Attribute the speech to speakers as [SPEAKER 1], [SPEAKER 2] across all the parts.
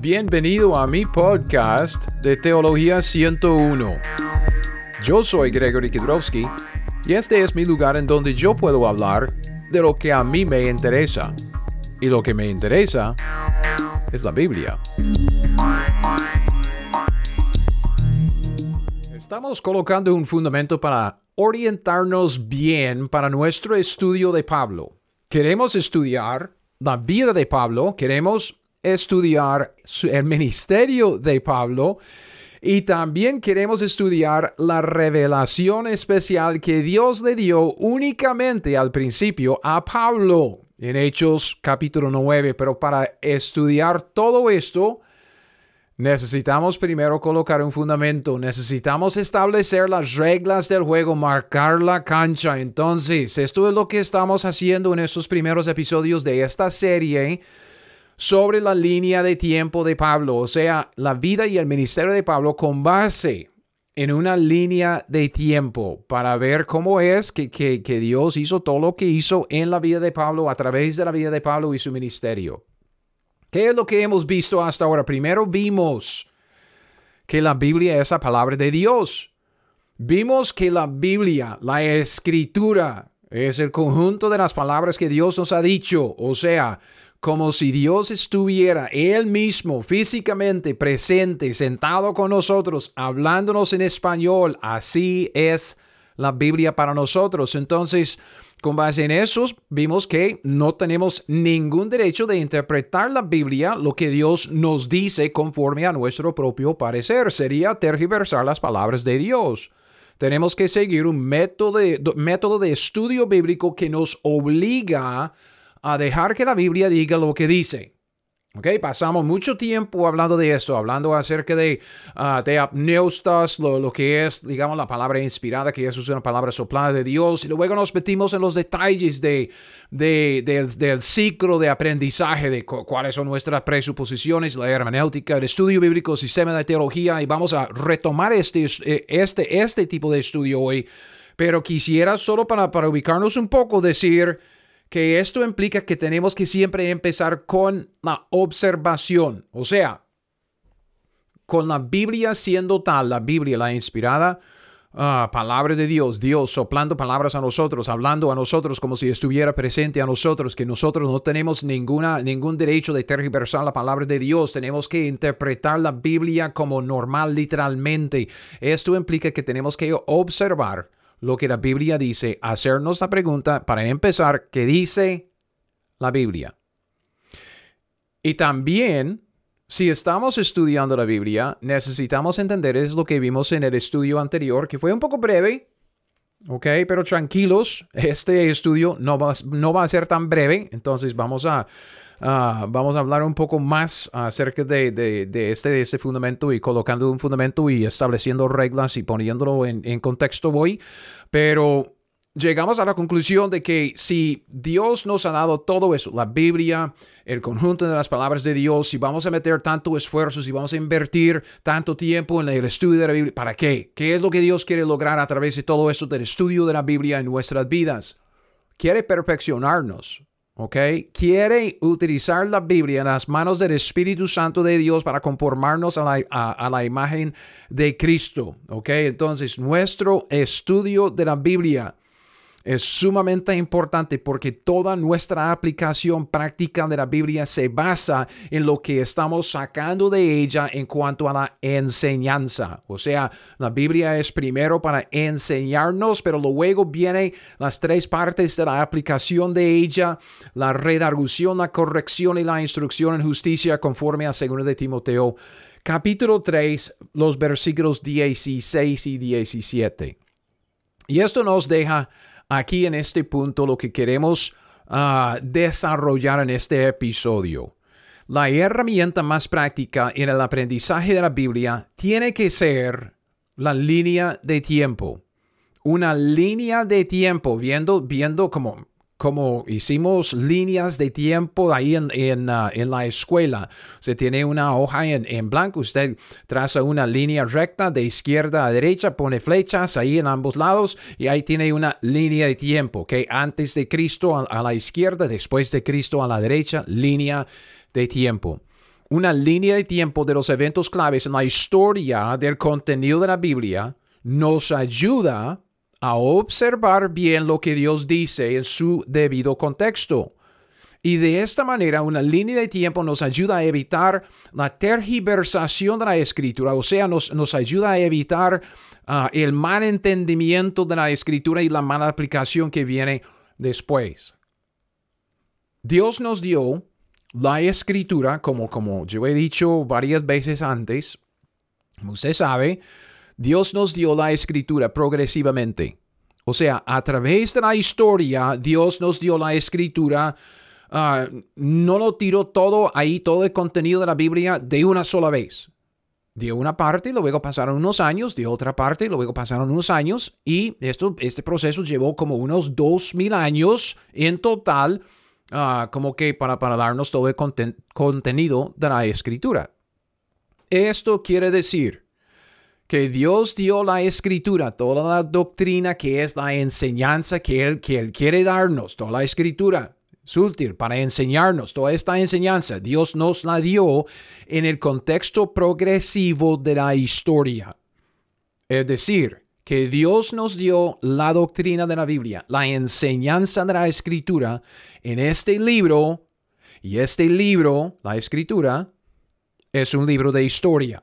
[SPEAKER 1] Bienvenido a mi podcast de Teología 101. Yo soy Gregory Kidrowski y este es mi lugar en donde yo puedo hablar de lo que a mí me interesa. Y lo que me interesa es la Biblia. Estamos colocando un fundamento para orientarnos bien para nuestro estudio de Pablo. Queremos estudiar la vida de Pablo, queremos estudiar el ministerio de Pablo y también queremos estudiar la revelación especial que Dios le dio únicamente al principio a Pablo en Hechos capítulo 9. Pero para estudiar todo esto, necesitamos primero colocar un fundamento, necesitamos establecer las reglas del juego, marcar la cancha. Entonces, esto es lo que estamos haciendo en estos primeros episodios de esta serie sobre la línea de tiempo de Pablo, o sea, la vida y el ministerio de Pablo con base en una línea de tiempo para ver cómo es que, que, Dios hizo todo lo que hizo en la vida de Pablo a través de la vida de Pablo y su ministerio. ¿Qué es lo que hemos visto hasta ahora? Primero vimos que la Biblia es la palabra de Dios. Vimos que la Biblia, la escritura, es el conjunto de las palabras que Dios nos ha dicho. O sea, como si Dios estuviera Él mismo físicamente presente, sentado con nosotros, hablándonos en español. Así es la Biblia para nosotros. Entonces, con base en eso, vimos que no tenemos ningún derecho de interpretar la Biblia, lo que Dios nos dice conforme a nuestro propio parecer. Sería tergiversar las palabras de Dios. Tenemos que seguir un método de, estudio bíblico que nos obliga a a dejar que la Biblia diga lo que dice. Okay, pasamos mucho tiempo hablando de esto, hablando acerca de, uh, de apneustas, lo, que es, digamos, la palabra inspirada, que es una palabra soplada de Dios, y luego nos metimos en los detalles de, del, ciclo de aprendizaje, de cuáles son nuestras presuposiciones, la hermenéutica, el estudio bíblico, sistema de teología, y vamos a retomar este, este, este tipo de estudio hoy, pero quisiera solo para, para ubicarnos un poco decir que esto implica que tenemos que siempre empezar con la observación, o sea, con la Biblia siendo tal, la Biblia, la inspirada ah, palabra de Dios, Dios soplando palabras a nosotros, hablando a nosotros como si estuviera presente a nosotros, que nosotros no tenemos ninguna, ningún derecho de tergiversar la palabra de Dios, tenemos que interpretar la Biblia como normal literalmente. Esto implica que tenemos que observar lo que la Biblia dice, hacernos la pregunta para empezar, ¿qué dice la Biblia? Y también, si estamos estudiando la Biblia, necesitamos entender, es lo que vimos en el estudio anterior, que fue un poco breve, ¿ok? Pero tranquilos, este estudio no va, no va a ser tan breve, entonces vamos a Ah, vamos a hablar un poco más acerca de, de, este, de este fundamento y colocando un fundamento y estableciendo reglas y poniéndolo en, en contexto hoy. Pero llegamos a la conclusión de que si Dios nos ha dado todo eso, la Biblia, el conjunto de las palabras de Dios, si vamos a meter tanto esfuerzo, si vamos a invertir tanto tiempo en el estudio de la Biblia, ¿para qué? ¿Qué es lo que Dios quiere lograr a través de todo eso del estudio de la Biblia en nuestras vidas? Quiere perfeccionarnos. ¿Ok? Quiere utilizar la Biblia en las manos del Espíritu Santo de Dios para conformarnos a la, a la, imagen de Cristo, ¿ok? Entonces, nuestro estudio de la Biblia es sumamente importante porque toda nuestra aplicación práctica de la Biblia se basa en lo que estamos sacando de ella en cuanto a la enseñanza. O sea, la Biblia es primero para enseñarnos, pero luego vienen las tres partes de la aplicación de ella, la redargución, la corrección y la instrucción en justicia conforme a 2 de Timoteo capítulo 3, los versículos 16 y 17. Y esto nos deja aquí en este punto lo que queremos ah, desarrollar en este episodio. La herramienta más práctica en el aprendizaje de la Biblia tiene que ser la línea de tiempo. Una línea de tiempo, viendo, viendo como como hicimos líneas de tiempo ahí en, en, uh, en la escuela. Se tiene una hoja en, en, blanco, usted traza una línea recta de izquierda a derecha, pone flechas ahí en ambos lados y ahí tiene una línea de tiempo, que antes de Cristo a, a la izquierda, después de Cristo a la derecha, línea de tiempo. una línea de tiempo de los eventos claves en la historia del contenido de la Biblia nos ayuda a observar bien lo que Dios dice en su debido contexto. Y de esta manera, una línea de tiempo nos ayuda a evitar la tergiversación de la escritura, o sea, nos, nos ayuda a evitar ah, el mal entendimiento de la escritura y la mala aplicación que viene después. Dios nos dio la escritura, como, como yo he dicho varias veces antes, usted sabe, Dios nos dio la escritura progresivamente. O sea, a través de la historia, Dios nos dio la escritura. Ah, no lo tiró todo ahí, todo el contenido de la Biblia de una sola vez. De una parte, luego pasaron unos años, de otra parte, luego pasaron unos años, y esto, este proceso llevó como unos dos mil años en total Ah, como que para, para darnos todo el contenido de la escritura. Esto quiere decir que Dios dio la escritura, toda la doctrina que es la enseñanza que Él, que él quiere darnos, toda la escritura para enseñarnos toda esta enseñanza. Dios nos la dio en el contexto progresivo de la historia. Es decir, que Dios nos dio la doctrina de la Biblia, la enseñanza de la escritura en este libro, y este libro, la escritura, es un libro de historia.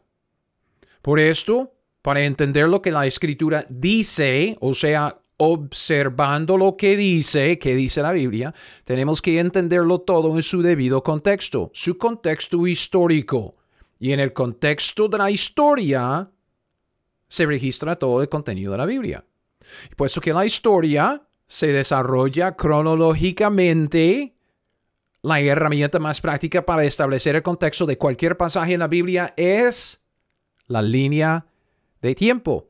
[SPEAKER 1] Por esto, para entender lo que la escritura dice, o sea, observando lo que dice, que dice la Biblia, tenemos que entenderlo todo en su debido contexto, su contexto histórico. Y en el contexto de la historia, se registra todo el contenido de la Biblia. Y puesto que la historia se desarrolla cronológicamente, la herramienta más práctica para establecer el contexto de cualquier pasaje en la Biblia es la línea de tiempo.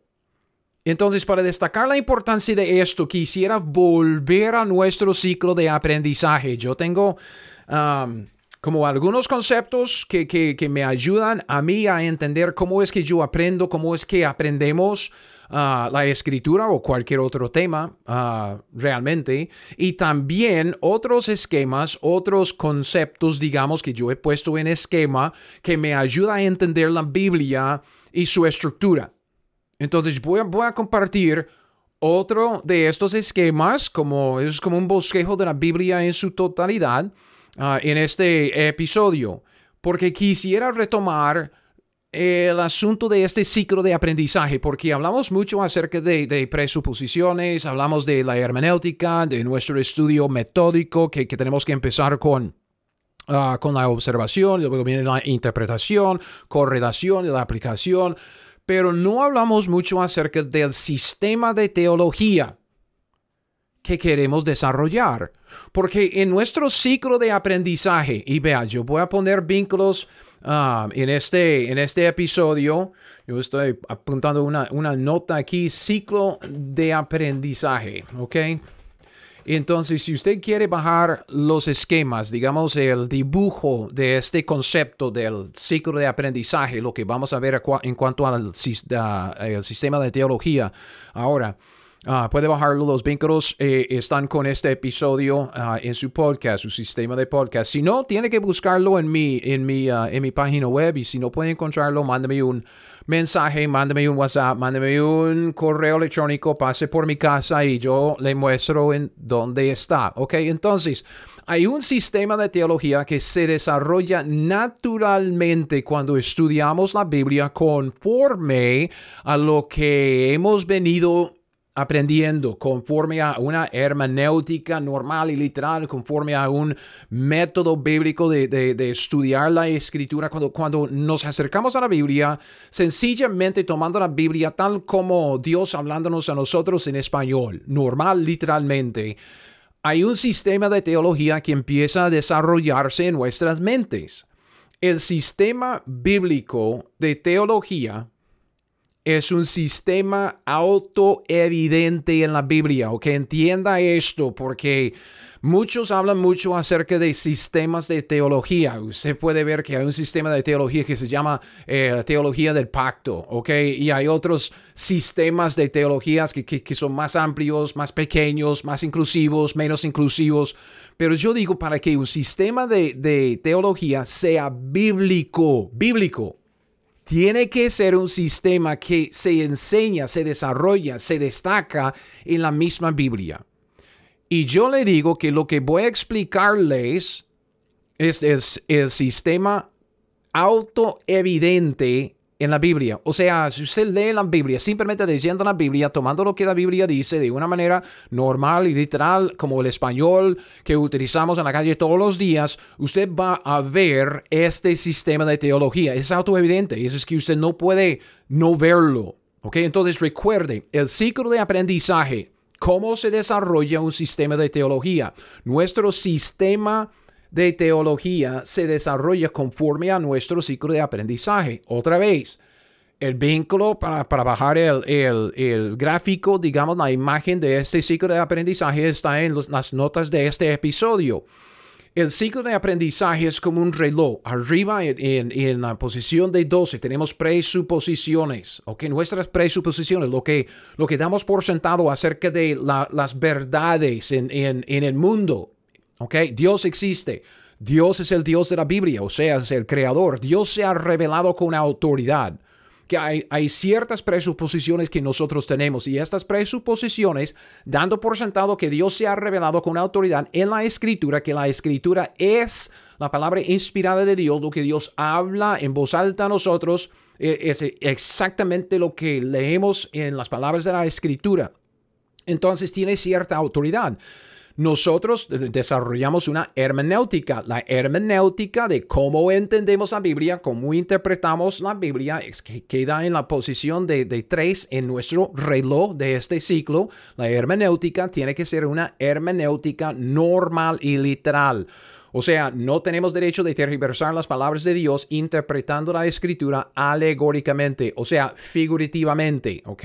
[SPEAKER 1] Entonces, para destacar la importancia de esto, quisiera volver a nuestro ciclo de aprendizaje. Yo tengo um, como algunos conceptos que, me ayudan a mí a entender cómo es que yo aprendo, cómo es que aprendemos ah, la escritura o cualquier otro tema ah, realmente. Y también otros esquemas, otros conceptos, digamos, que yo he puesto en esquema que me ayuda a entender la Biblia y su estructura. Entonces voy a, compartir otro de estos esquemas, como es como un bosquejo de la Biblia en su totalidad. Ah, en este episodio, porque quisiera retomar el asunto de este ciclo de aprendizaje, porque hablamos mucho acerca de, presuposiciones, hablamos de la hermenéutica, de nuestro estudio metódico, que, tenemos que empezar con, ah, con la observación, luego viene la interpretación, correlación la aplicación, pero no hablamos mucho acerca del sistema de teología que queremos desarrollar. Porque en nuestro ciclo de aprendizaje, y vea, yo voy a poner vínculos ah, en, este, en este episodio, yo estoy apuntando una, una nota aquí, ciclo de aprendizaje, ¿ok? Entonces, si usted quiere bajar los esquemas, digamos el dibujo de este concepto del ciclo de aprendizaje, lo que vamos a ver en cuanto al sistema de teología ahora, Ah, puede bajarlo. Los vínculos eh, están con este episodio ah, en su podcast, su sistema de podcast. Si no, tiene que buscarlo en mi, en mi, ah, en mi página web. Y si no puede encontrarlo, mándame un mensaje, mándame un WhatsApp, mándame un correo electrónico, pase por mi casa y yo le muestro en dónde está. Ok, entonces. Hay un sistema de teología que se desarrolla naturalmente cuando estudiamos la Biblia conforme a lo que hemos venido aprendiendo conforme a una hermenéutica normal y literal, conforme a un método bíblico de, estudiar la escritura. Cuando, cuando nos acercamos a la Biblia, sencillamente tomando la Biblia tal como Dios hablándonos a nosotros en español, normal literalmente, hay un sistema de teología que empieza a desarrollarse en nuestras mentes. El sistema bíblico de teología es un sistema autoevidente en la Biblia, o que entienda esto, porque Muchos hablan mucho acerca de sistemas de teología. Usted puede ver que hay un sistema de teología que se llama eh, teología del pacto, ¿ok? Y hay otros sistemas de teologías que, son más amplios, más pequeños, más inclusivos, menos inclusivos. Pero yo digo para que un sistema de teología sea bíblico, bíblico, tiene que ser un sistema que se enseña, se desarrolla, se destaca en la misma Biblia. Y yo le digo que lo que voy a explicarles es, el sistema autoevidente en la Biblia. O sea, si usted lee la Biblia, simplemente leyendo la Biblia, tomando lo que la Biblia dice de una manera normal y literal, como el español que utilizamos en la calle todos los días, usted va a ver este sistema de teología. Es autoevidente. Eso es que usted no puede no verlo. ¿Ok? Entonces recuerde, el ciclo de aprendizaje ¿Cómo se desarrolla un sistema de teología? Nuestro sistema de teología se desarrolla conforme a nuestro ciclo de aprendizaje. Otra vez, el vínculo para, para bajar el, el, gráfico, digamos, la imagen de este ciclo de aprendizaje está en las notas de este episodio. El ciclo de aprendizaje es como un reloj. Arriba en, la posición de 12 tenemos presuposiciones. ¿ok? Nuestras presuposiciones, lo que, lo que damos por sentado acerca de las verdades en, en, el mundo. ¿Ok? Dios existe. Dios es el Dios de la Biblia, o sea, es el creador. Dios se ha revelado con autoridad que hay, hay, ciertas presuposiciones que nosotros tenemos y estas presuposiciones, dando por sentado que Dios se ha revelado con autoridad en la escritura, que la escritura es la palabra inspirada de Dios, lo que Dios habla en voz alta a nosotros, e, es exactamente lo que leemos en las palabras de la escritura. Entonces tiene cierta autoridad nosotros desarrollamos una hermenéutica. La hermenéutica de cómo entendemos la Biblia, cómo interpretamos la Biblia, es que queda en la posición de, de tres en nuestro reloj de este ciclo. La hermenéutica tiene que ser una hermenéutica normal y literal. O sea, no tenemos derecho de tergiversar las palabras de Dios interpretando la escritura alegóricamente, o sea, figurativamente, ¿ok?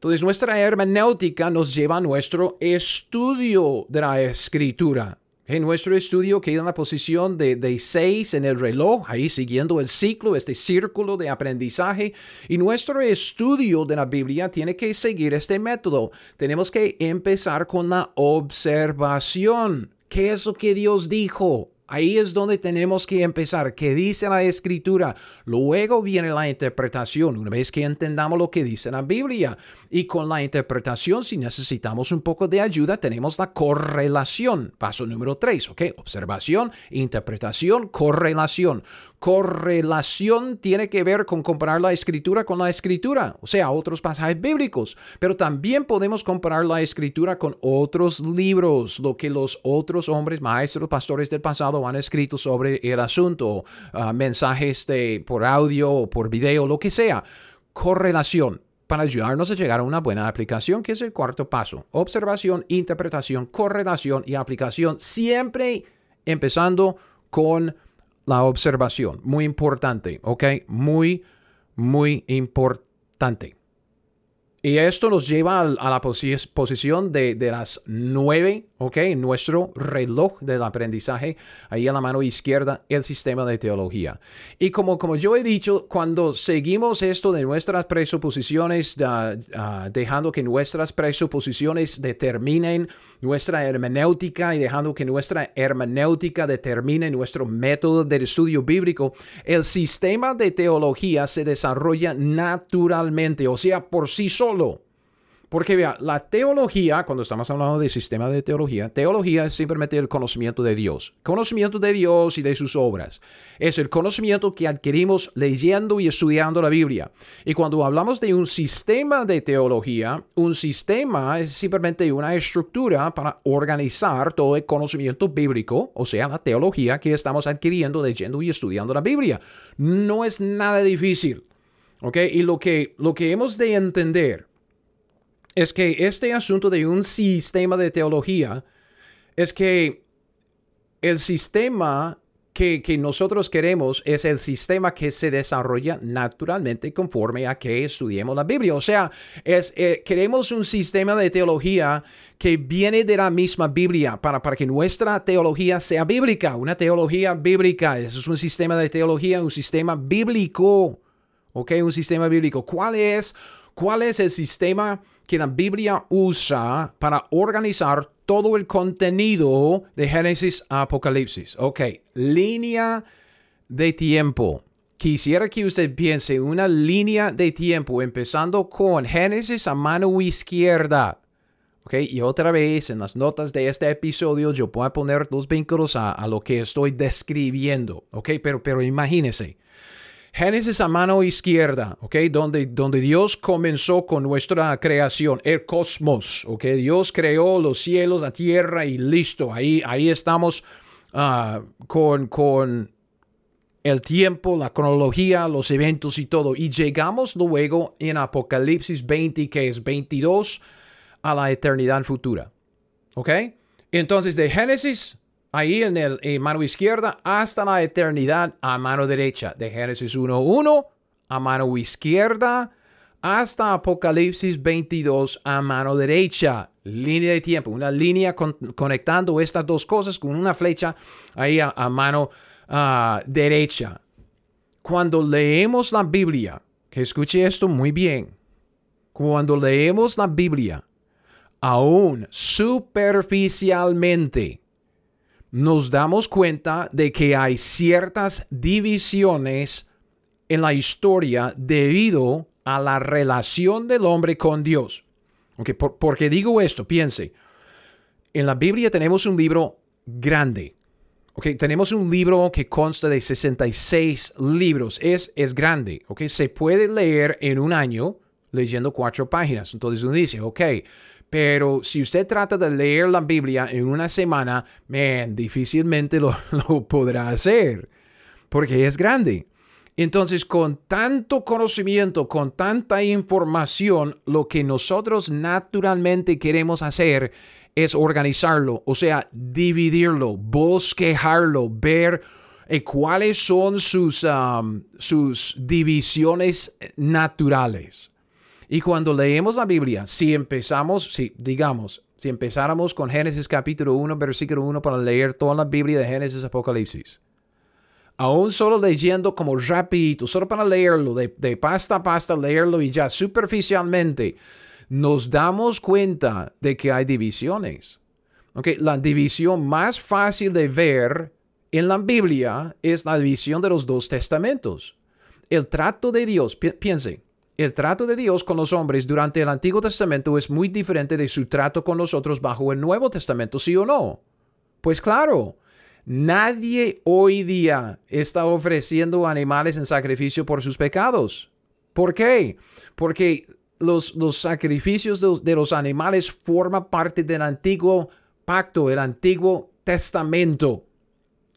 [SPEAKER 1] Entonces nuestra hermenéutica nos lleva a nuestro estudio de la escritura. En nuestro estudio queda en la posición de, de seis en el reloj, ahí siguiendo el ciclo, este círculo de aprendizaje. Y nuestro estudio de la Biblia tiene que seguir este método. Tenemos que empezar con la observación. ¿Qué es lo que Dios dijo? Ahí es donde tenemos que empezar. ¿Qué dice la escritura? Luego viene la interpretación, una vez que entendamos lo que dice la Biblia. Y con la interpretación, si necesitamos un poco de ayuda, tenemos la correlación. Paso número tres, ¿ok? Observación, interpretación, correlación. Correlación tiene que ver con comparar la escritura con la escritura, o sea, otros pasajes bíblicos. Pero también podemos comparar la escritura con otros libros, lo que los otros hombres, maestros, pastores del pasado han escrito sobre el asunto, ah, mensajes de, por audio o por video, lo que sea. Correlación para ayudarnos a llegar a una buena aplicación, que es el cuarto paso. Observación, interpretación, correlación y aplicación, siempre empezando con la observación. Muy importante, ¿ok? Muy, muy importante. Y esto nos lleva a la posición de, de las nueve ¿ok? Nuestro reloj del aprendizaje, ahí a la mano izquierda, el sistema de teología. Y como, como yo he dicho, cuando seguimos esto de nuestras presuposiciones, dejando que nuestras presuposiciones determinen nuestra hermenéutica y dejando que nuestra hermenéutica determine nuestro método de estudio bíblico, el sistema de teología se desarrolla naturalmente, o sea, por sí solo. Porque vea, la teología, cuando estamos hablando de sistema de teología, teología es simplemente el conocimiento de Dios. Conocimiento de Dios y de sus obras. Es el conocimiento que adquirimos leyendo y estudiando la Biblia. Y cuando hablamos de un sistema de teología, un sistema es simplemente una estructura para organizar todo el conocimiento bíblico, o sea, la teología que estamos adquiriendo leyendo y estudiando la Biblia. No es nada difícil. ¿Ok? Y lo que, lo que hemos de entender es que este asunto de un sistema de teología es que el sistema que, nosotros queremos es el sistema que se desarrolla naturalmente conforme a que estudiemos la Biblia. O sea, es, eh, queremos un sistema de teología que viene de la misma Biblia para, para que nuestra teología sea bíblica, una teología bíblica. Es un sistema de teología, un sistema bíblico. Un sistema bíblico. ¿Cuál es, cuál es el sistema que la Biblia usa para organizar todo el contenido de Génesis a Apocalipsis. Ok, línea de tiempo. Quisiera que usted piense una línea de tiempo empezando con Génesis a mano izquierda. Ok, y otra vez en las notas de este episodio yo voy a poner los vínculos a, lo que estoy describiendo. Ok, pero, pero imagínese. Génesis a mano izquierda, ¿ok? Donde, donde Dios comenzó con nuestra creación, el cosmos, ¿ok? Dios creó los cielos, la tierra y listo. Ahí, ahí estamos ah, con, con el tiempo, la cronología, los eventos y todo. Y llegamos luego en Apocalipsis 20, que es 22, a la eternidad futura. ¿Ok? Entonces, de Génesis ahí en el mano izquierda hasta la eternidad a mano derecha. De Génesis 1.1 a mano izquierda hasta Apocalipsis 22 a mano derecha. Línea de tiempo, una línea conectando estas dos cosas con una flecha ahí a, mano ah, derecha. Cuando leemos la Biblia, que escuche esto muy bien, cuando leemos la Biblia, aún superficialmente, nos damos cuenta de que hay ciertas divisiones en la historia debido a la relación del hombre con Dios. Okay, por, qué digo esto? Piense, en la Biblia tenemos un libro grande. Okay, tenemos un libro que consta de 66 libros. Es, es grande. Okay, se puede leer en un año leyendo cuatro páginas. Entonces uno dice, ok, pero si usted trata de leer la Biblia en una semana, man, difícilmente lo, podrá hacer, porque es grande. Entonces, con tanto conocimiento, con tanta información, lo que nosotros naturalmente queremos hacer es organizarlo, o sea, dividirlo, bosquejarlo, ver eh, cuáles son sus, sus divisiones naturales. Y cuando leemos la Biblia, si empezamos, si digamos, si empezáramos con Génesis capítulo 1, versículo 1 para leer toda la Biblia de Génesis Apocalipsis, aún solo leyendo como rapidito, solo para leerlo, de, de pasta a pasta, leerlo y ya superficialmente, nos damos cuenta de que hay divisiones. Okay, la división más fácil de ver en la Biblia es la división de los dos testamentos. El trato de Dios, piense, el trato de Dios con los hombres durante el Antiguo Testamento es muy diferente de su trato con nosotros bajo el Nuevo Testamento, ¿sí o no? Pues claro, nadie hoy día está ofreciendo animales en sacrificio por sus pecados. ¿Por qué? Porque los, los sacrificios de, de los animales forman parte del antiguo pacto, el antiguo testamento.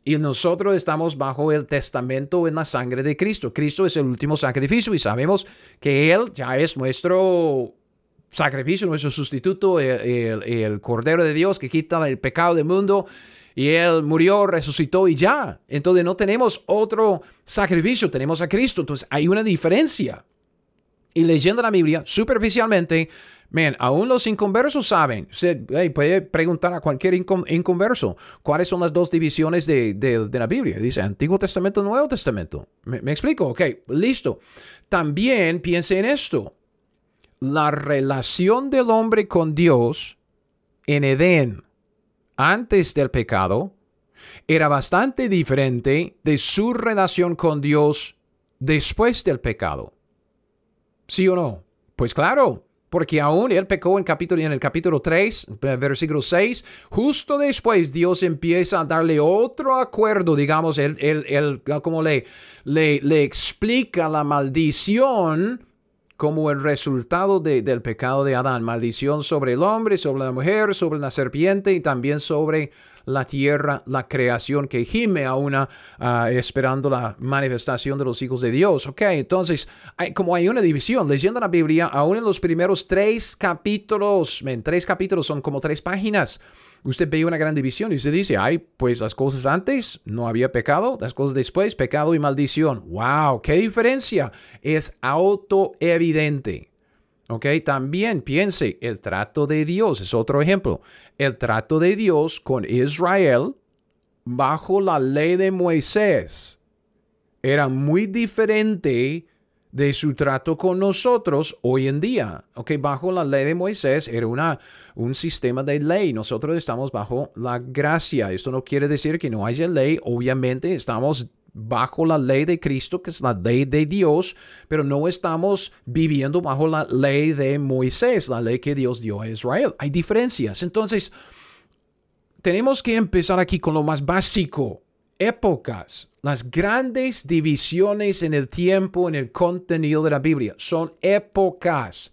[SPEAKER 1] Y nosotros estamos bajo el testamento en la sangre de Cristo. Cristo es el último sacrificio y sabemos que Él ya es nuestro sacrificio, nuestro sustituto, el, Cordero de Dios que quita el pecado del mundo. Y Él murió, resucitó y ya. Entonces no tenemos otro sacrificio, tenemos a Cristo. Entonces hay una diferencia. Y leyendo la Biblia superficialmente, Man, aún los inconversos saben. Usted puede preguntar a cualquier inconverso cuáles son las dos divisiones de, la Biblia. Dice Antiguo Testamento, Nuevo Testamento. ¿Me, ¿Me, explico? Ok, listo. También piense en esto. La relación del hombre con Dios en Edén antes del pecado era bastante diferente de su relación con Dios después del pecado. ¿Sí o no? Pues claro, porque aún él pecó en, en el capítulo 3, versículo 6, justo después Dios empieza a darle otro acuerdo, digamos, él, él, como le, le, le, explica la maldición como el resultado del pecado de Adán, maldición sobre el hombre, sobre la mujer, sobre la serpiente y también sobre la tierra, la creación que gime a una ah, esperando la manifestación de los hijos de Dios. Ok, entonces, hay, como hay una división, leyendo la Biblia, aún en los primeros tres capítulos, en tres capítulos son como tres páginas usted ve una gran división y se dice, ay, pues las cosas antes no había pecado, las cosas después, pecado y maldición. ¡Wow! ¡Qué diferencia! Es autoevidente. ¿Ok? También piense, el trato de Dios es otro ejemplo. El trato de Dios con Israel bajo la ley de Moisés era muy diferente de su trato con nosotros hoy en día. Ok, bajo la ley de Moisés era una, un sistema de ley. Nosotros estamos bajo la gracia. Esto no quiere decir que no haya ley. Obviamente estamos bajo la ley de Cristo, que es la ley de Dios, pero no estamos viviendo bajo la ley de Moisés, la ley que Dios dio a Israel. Hay diferencias. Entonces, tenemos que empezar aquí con lo más básico. Épocas. Las grandes divisiones en el tiempo, en el contenido de la Biblia, son épocas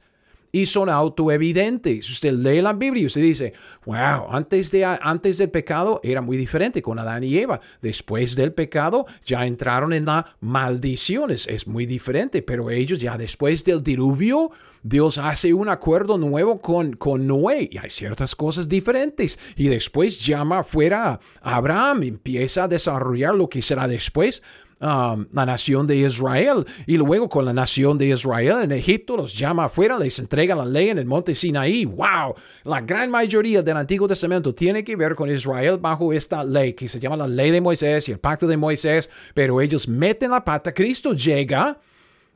[SPEAKER 1] y son autoevidentes. Usted lee la Biblia y usted dice, wow, antes, de, antes del pecado era muy diferente con Adán y Eva. Después del pecado ya entraron en la maldición. Es, muy diferente, pero ellos ya después del diluvio, Dios hace un acuerdo nuevo con, con Noé y hay ciertas cosas diferentes. Y después llama fuera a Abraham, empieza a desarrollar lo que será después Um, la nación de Israel. Y luego con la nación de Israel en Egipto los llama afuera, les entrega la ley en el monte Sinaí. ¡Wow! La gran mayoría del Antiguo Testamento tiene que ver con Israel bajo esta ley que se llama la ley de Moisés y el pacto de Moisés, pero ellos meten la pata. Cristo llega.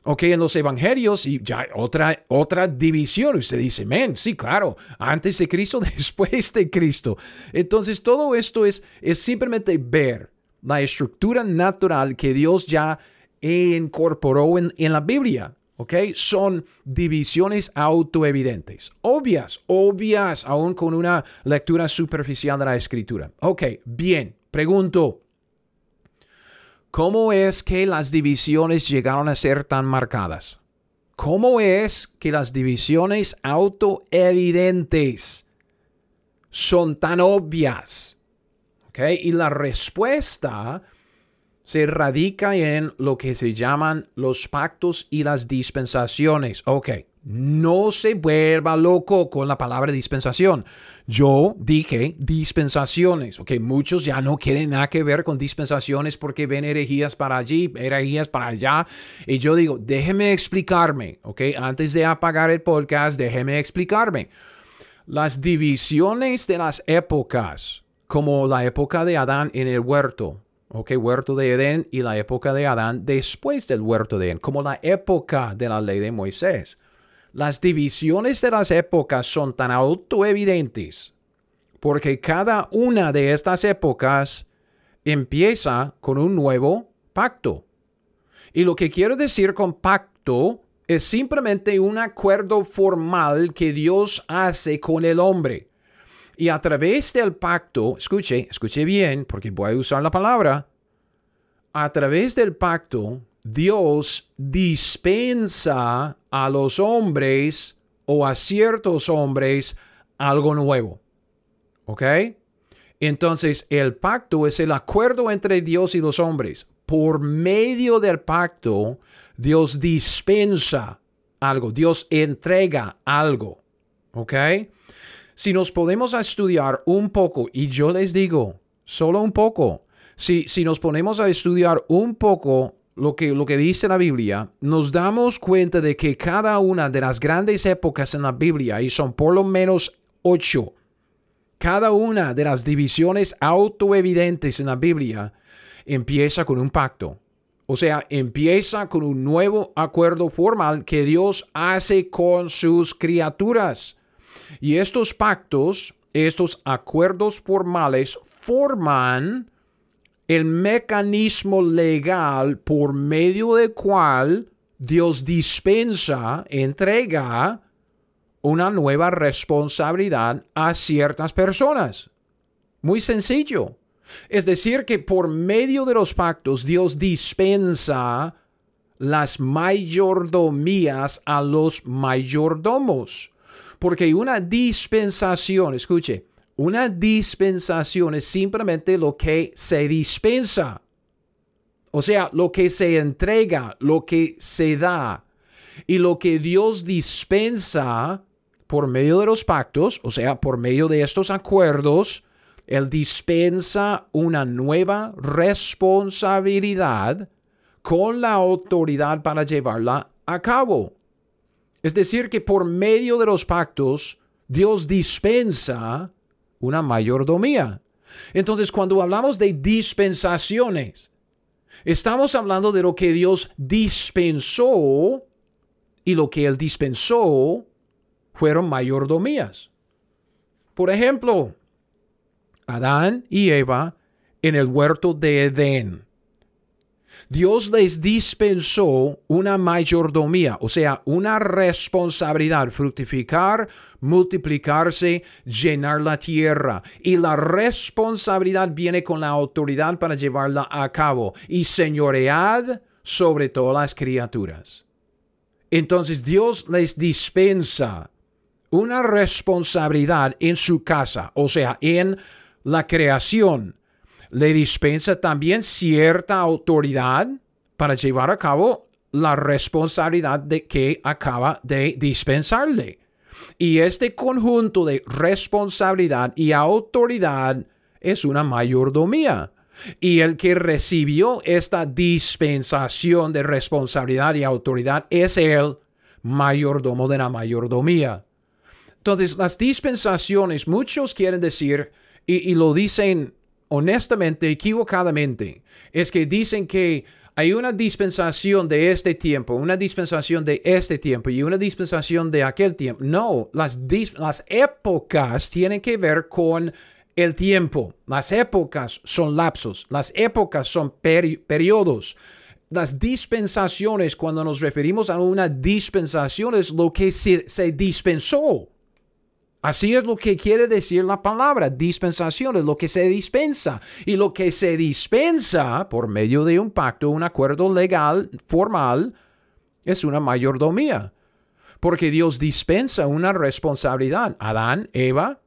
[SPEAKER 1] Ok, en los evangelios y ya otra, otra división. Usted dice, men, sí, claro, antes de Cristo, después de Cristo. Entonces, todo esto es, es simplemente ver la estructura natural que Dios ya incorporó en, la Biblia. ¿Ok? Son divisiones autoevidentes, obvias, obvias, aún con una lectura superficial de la escritura. Ok, bien, pregunto, ¿cómo es que las divisiones llegaron a ser tan marcadas? ¿Cómo es que las divisiones autoevidentes son tan obvias? Y la respuesta se radica en lo que se llaman los pactos y las dispensaciones. Ok, no se vuelva loco con la palabra dispensación. Yo dije dispensaciones, ok, muchos ya no quieren nada que ver con dispensaciones porque ven herejías para allí, herejías para allá. Y yo digo, déjeme explicarme, ok, antes de apagar el podcast, déjeme explicarme. Las divisiones de las épocas como la época de Adán en el huerto, ok, huerto de Edén y la época de Adán después del huerto de Edén, como la época de la ley de Moisés. Las divisiones de las épocas son tan autoevidentes porque cada una de estas épocas empieza con un nuevo pacto. Y lo que quiero decir con pacto es simplemente un acuerdo formal que Dios hace con el hombre. Y a través del pacto, escuche, escuche bien, porque voy a usar la palabra, a través del pacto, Dios dispensa a los hombres o a ciertos hombres algo nuevo. ¿Ok? Entonces, el pacto es el acuerdo entre Dios y los hombres. Por medio del pacto, Dios dispensa algo, Dios entrega algo. ¿Ok? Si nos podemos estudiar un poco, y yo les digo, solo un poco, si, si nos ponemos a estudiar un poco lo que, lo que dice la Biblia, nos damos cuenta de que cada una de las grandes épocas en la Biblia, y son por lo menos ocho, cada una de las divisiones autoevidentes en la Biblia empieza con un pacto. O sea, empieza con un nuevo acuerdo formal que Dios hace con sus criaturas. Y estos pactos, estos acuerdos formales, forman el mecanismo legal por medio del cual Dios dispensa, entrega una nueva responsabilidad a ciertas personas. Muy sencillo. Es decir, que por medio de los pactos Dios dispensa las mayordomías a los mayordomos. Porque una dispensación, escuche, Una dispensación es simplemente lo que se dispensa. O sea, lo que se entrega, lo que se da. Y lo que Dios dispensa por medio de los pactos, o sea, por medio de estos acuerdos, Él dispensa una nueva responsabilidad con la autoridad para llevarla a cabo. Es decir, que por medio de los pactos, Dios dispensa una mayordomía. Entonces, cuando hablamos de dispensaciones, estamos hablando de lo que Dios dispensó y lo que Él dispensó fueron mayordomías. Por ejemplo, Adán y Eva en el huerto de Edén. Dios les dispensó una mayordomía, o sea, una responsabilidad, fructificar, multiplicarse, llenar la tierra. Y la responsabilidad viene con la autoridad para llevarla a cabo y señoread sobre todas las criaturas. Entonces Dios les dispensa una responsabilidad en su casa, o sea, en la creación. Le dispensa también cierta autoridad para llevar a cabo la responsabilidad de que acaba de dispensarle. Y este conjunto de responsabilidad y autoridad es una mayordomía. Y el que recibió esta dispensación de responsabilidad y autoridad es el mayordomo de la mayordomía. Entonces, las dispensaciones, muchos quieren decir, y, lo dicen honestamente, equivocadamente, es que dicen que hay una dispensación de este tiempo, una dispensación de este tiempo y una dispensación de aquel tiempo. No, las, épocas tienen que ver con el tiempo. Las épocas son lapsos, las épocas son periodos. Las dispensaciones, cuando nos referimos a una dispensación, es lo que se dispensó. Así es lo que quiere decir la palabra dispensación, es lo que se dispensa. Y lo que se dispensa por medio de un pacto, un acuerdo legal, formal, es una mayordomía. Porque Dios dispensa una responsabilidad. Adán, Eva,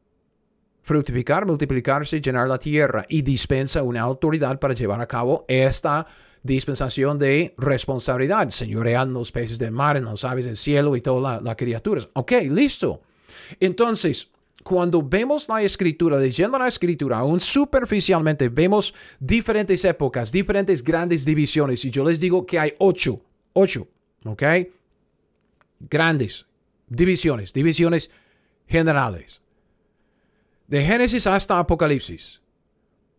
[SPEAKER 1] fructificar, multiplicarse, llenar la tierra. Y dispensa una autoridad para llevar a cabo esta dispensación de responsabilidad. Señorean los peces del mar, en los aves del cielo y todas las criaturas. Ok, listo. Entonces, cuando vemos la escritura, leyendo la escritura, aún superficialmente, vemos diferentes épocas, diferentes grandes divisiones. Y yo les digo que hay ocho, ocho, ¿ok? Grandes divisiones, divisiones generales. De Génesis hasta Apocalipsis.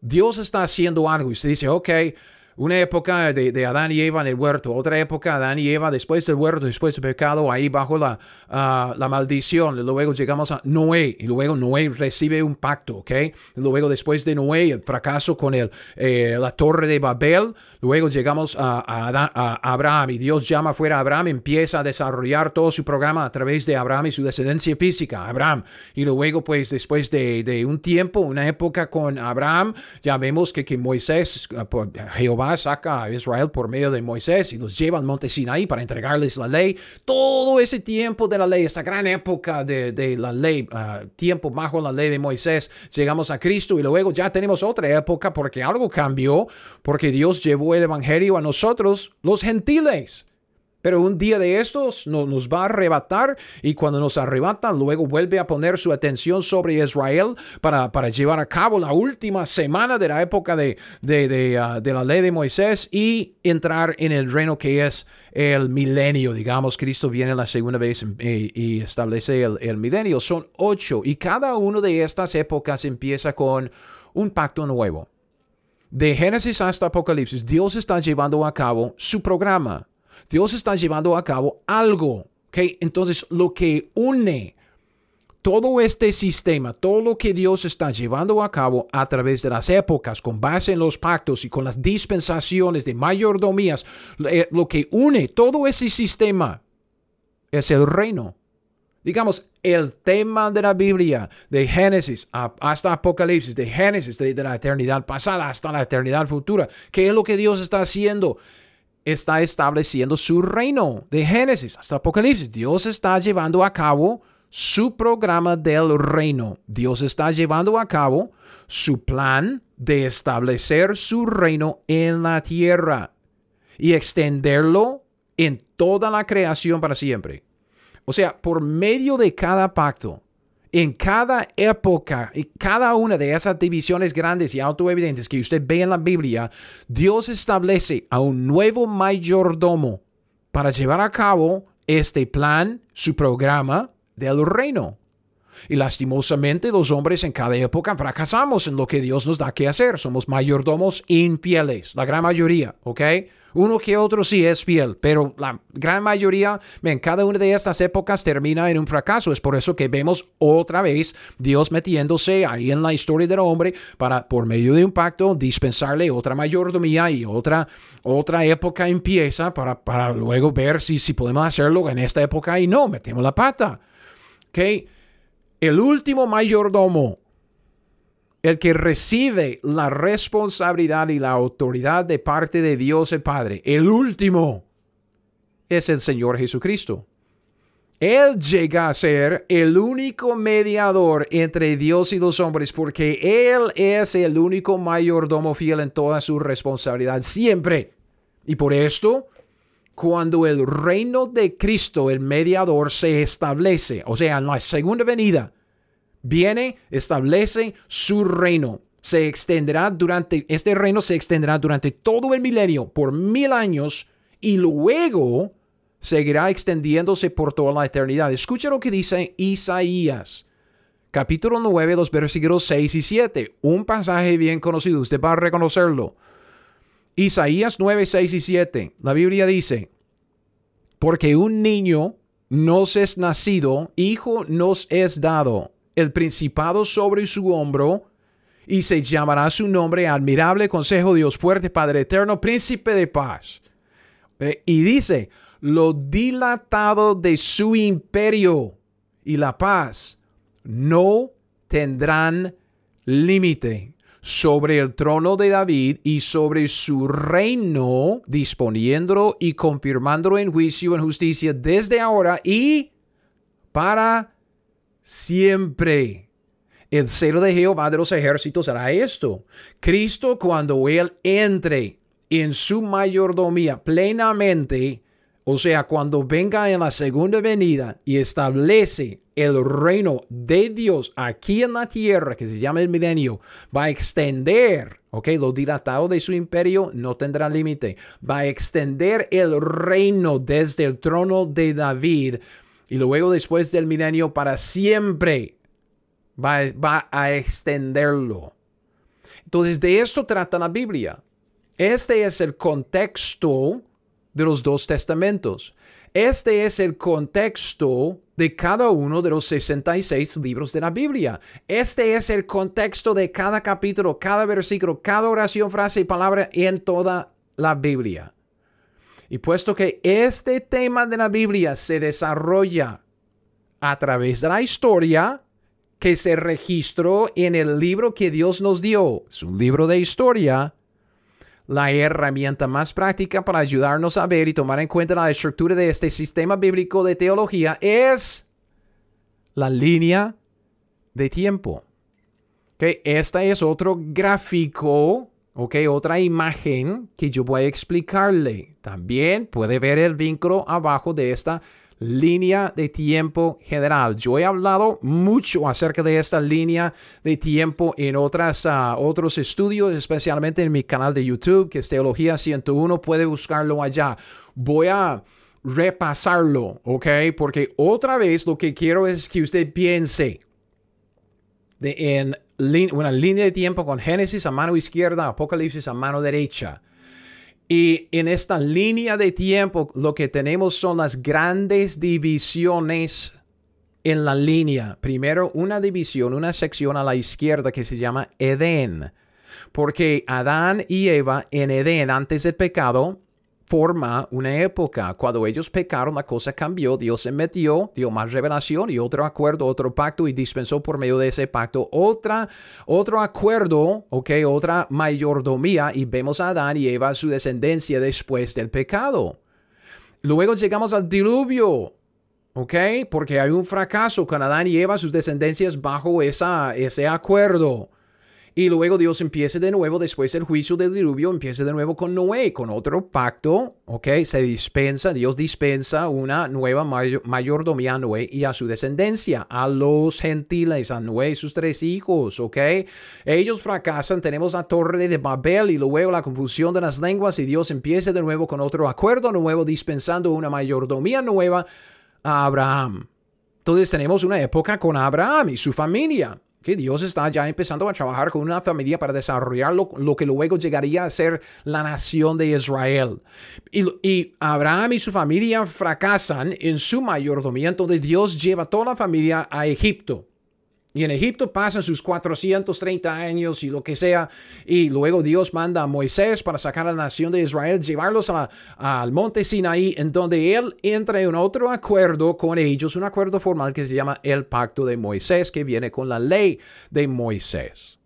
[SPEAKER 1] Dios está haciendo algo y se dice, ok, una época de, Adán y Eva en el huerto, otra época Adán y Eva después del huerto, después del pecado, ahí bajo la, ah, la maldición. Luego llegamos a Noé y luego Noé recibe un pacto, ¿ok? Luego después de Noé, el fracaso con el, eh, la torre de Babel, luego llegamos a, a, Abraham y Dios llama fuera a Abraham, empieza a desarrollar todo su programa a través de Abraham y su descendencia física, Abraham. Y luego pues después de, de un tiempo, una época con Abraham, ya vemos que, que Moisés, ah, Saca a Israel por medio de Moisés y los lleva al monte Sinaí para entregarles la ley. Todo ese tiempo de la ley, esa gran época de, la ley, ah, tiempo bajo la ley de Moisés, llegamos a Cristo y luego ya tenemos otra época porque algo cambió, porque Dios llevó el Evangelio a nosotros, los gentiles. Pero un día de estos nos va a arrebatar y cuando nos arrebata luego vuelve a poner su atención sobre Israel para, para llevar a cabo la última semana de la época de, de, ah, la ley de Moisés y entrar en el reino que es el milenio. Digamos, Cristo viene la segunda vez y, establece el, el milenio. Son ocho y cada una de estas épocas empieza con un pacto nuevo. De Génesis hasta Apocalipsis, Dios está llevando a cabo su programa Dios está llevando a cabo algo. ¿okay? Entonces, lo que une todo este sistema, todo lo que Dios está llevando a cabo a través de las épocas, con base en los pactos y con las dispensaciones de mayordomías, eh, lo que une todo ese sistema es el reino. Digamos, el tema de la Biblia, de Génesis hasta Apocalipsis, de Génesis, de, de la eternidad pasada hasta la eternidad futura, ¿qué es lo que Dios está haciendo? Está estableciendo su reino de Génesis hasta Apocalipsis. Dios está llevando a cabo su programa del reino. Dios está llevando a cabo su plan de establecer su reino en la tierra y extenderlo en toda la creación para siempre. O sea, por medio de cada pacto, en cada época y cada una de esas divisiones grandes y autoevidentes que usted ve en la Biblia, Dios establece a un nuevo mayordomo para llevar a cabo este plan, su programa del reino. Y lastimosamente los hombres en cada época fracasamos en lo que Dios nos da que hacer. Somos mayordomos infieles, la gran mayoría, ¿ok? Uno que otro sí es fiel, pero la gran mayoría en cada una de estas épocas termina en un fracaso. Es por eso que vemos otra vez Dios metiéndose ahí en la historia del hombre para, por medio de un pacto, dispensarle otra mayordomía y otra, otra época empieza para, para luego ver si, si podemos hacerlo en esta época y no, metemos la pata. ¿Ok? El último mayordomo, el que recibe la responsabilidad y la autoridad de parte de Dios el Padre, el último, es el Señor Jesucristo. Él llega a ser el único mediador entre Dios y los hombres porque Él es el único mayordomo fiel en toda su responsabilidad, siempre. Y por esto, cuando el reino de Cristo, el mediador, se establece, o sea, en la segunda venida, viene, establece su reino. Se extenderá durante, este reino se extenderá durante todo el milenio, por mil años, y luego seguirá extendiéndose por toda la eternidad. Escucha lo que dice Isaías, capítulo 9, los versículos 6 y 7. Un pasaje bien conocido, usted va a reconocerlo. Isaías 9, 6 y 7. La Biblia dice, porque un niño nos es nacido, hijo nos es dado, el principado sobre su hombro, y se llamará su nombre admirable, consejo Dios fuerte, Padre eterno, príncipe de paz. Eh, y dice, lo dilatado de su imperio y la paz no tendrán límite sobre el trono de David y sobre su reino, disponiéndolo y confirmándolo en juicio en justicia desde ahora y para siempre. El celo de Jehová de los ejércitos hará esto. Cristo cuando Él entre en su mayordomía plenamente, o sea, cuando venga en la segunda venida y establece el reino de Dios aquí en la tierra, que se llama el milenio, va a extender, ok, lo dilatado de su imperio no tendrá límite, va a extender el reino desde el trono de David y luego después del milenio para siempre va, va a extenderlo. Entonces, de esto trata la Biblia. Este es el contexto de los dos testamentos. Este es el contexto de cada uno de los 66 libros de la Biblia. Este es el contexto de cada capítulo, cada versículo, cada oración, frase y palabra en toda la Biblia. Y puesto que este tema de la Biblia se desarrolla a través de la historia que se registró en el libro que Dios nos dio, es un libro de historia, la herramienta más práctica para ayudarnos a ver y tomar en cuenta la estructura de este sistema bíblico de teología es la línea de tiempo. Okay, esta es otro gráfico, okay, otra imagen que yo voy a explicarle. También puede ver el vínculo abajo de esta línea de tiempo general. Yo he hablado mucho acerca de esta línea de tiempo en otras, ah, otros estudios, especialmente en mi canal de YouTube, que es Teología 101, puede buscarlo allá. Voy a repasarlo, ¿ok? Porque otra vez lo que quiero es que usted piense de, en una línea de tiempo con Génesis a mano izquierda, Apocalipsis a mano derecha. Y en esta línea de tiempo lo que tenemos son las grandes divisiones en la línea. Primero una división, una sección a la izquierda que se llama Edén. Porque Adán y Eva en Edén antes del pecado forma una época. Cuando ellos pecaron, la cosa cambió, Dios se metió, dio más revelación y otro acuerdo, otro pacto y dispensó por medio de ese pacto otra, otro acuerdo, ok, otra mayordomía y vemos a Adán y Eva, su descendencia después del pecado. Luego llegamos al diluvio. ¿ok? Porque hay un fracaso con Adán y Eva, sus descendencias, bajo esa, ese acuerdo. Y luego Dios empieza de nuevo, después del juicio del diluvio, empieza de nuevo con Noé, con otro pacto, ¿ok? Se dispensa, Dios dispensa una nueva mayordomía a Noé y a su descendencia, a los gentiles, a Noé y sus tres hijos, ¿ok? Ellos fracasan, tenemos la torre de Babel y luego la confusión de las lenguas y Dios empieza de nuevo con otro acuerdo nuevo, dispensando una mayordomía nueva a Abraham. Entonces tenemos una época con Abraham y su familia que Dios está ya empezando a trabajar con una familia para desarrollar lo, que luego llegaría a ser la nación de Israel. Y, Abraham y su familia fracasan en su mayordomía, entonces Dios lleva toda la familia a Egipto. Y en Egipto pasan sus 430 años y lo que sea. Y luego Dios manda a Moisés para sacar a la nación de Israel, llevarlos al monte Sinaí, en donde él entra en otro acuerdo con ellos, un acuerdo formal que se llama el pacto de Moisés, que viene con la ley de Moisés.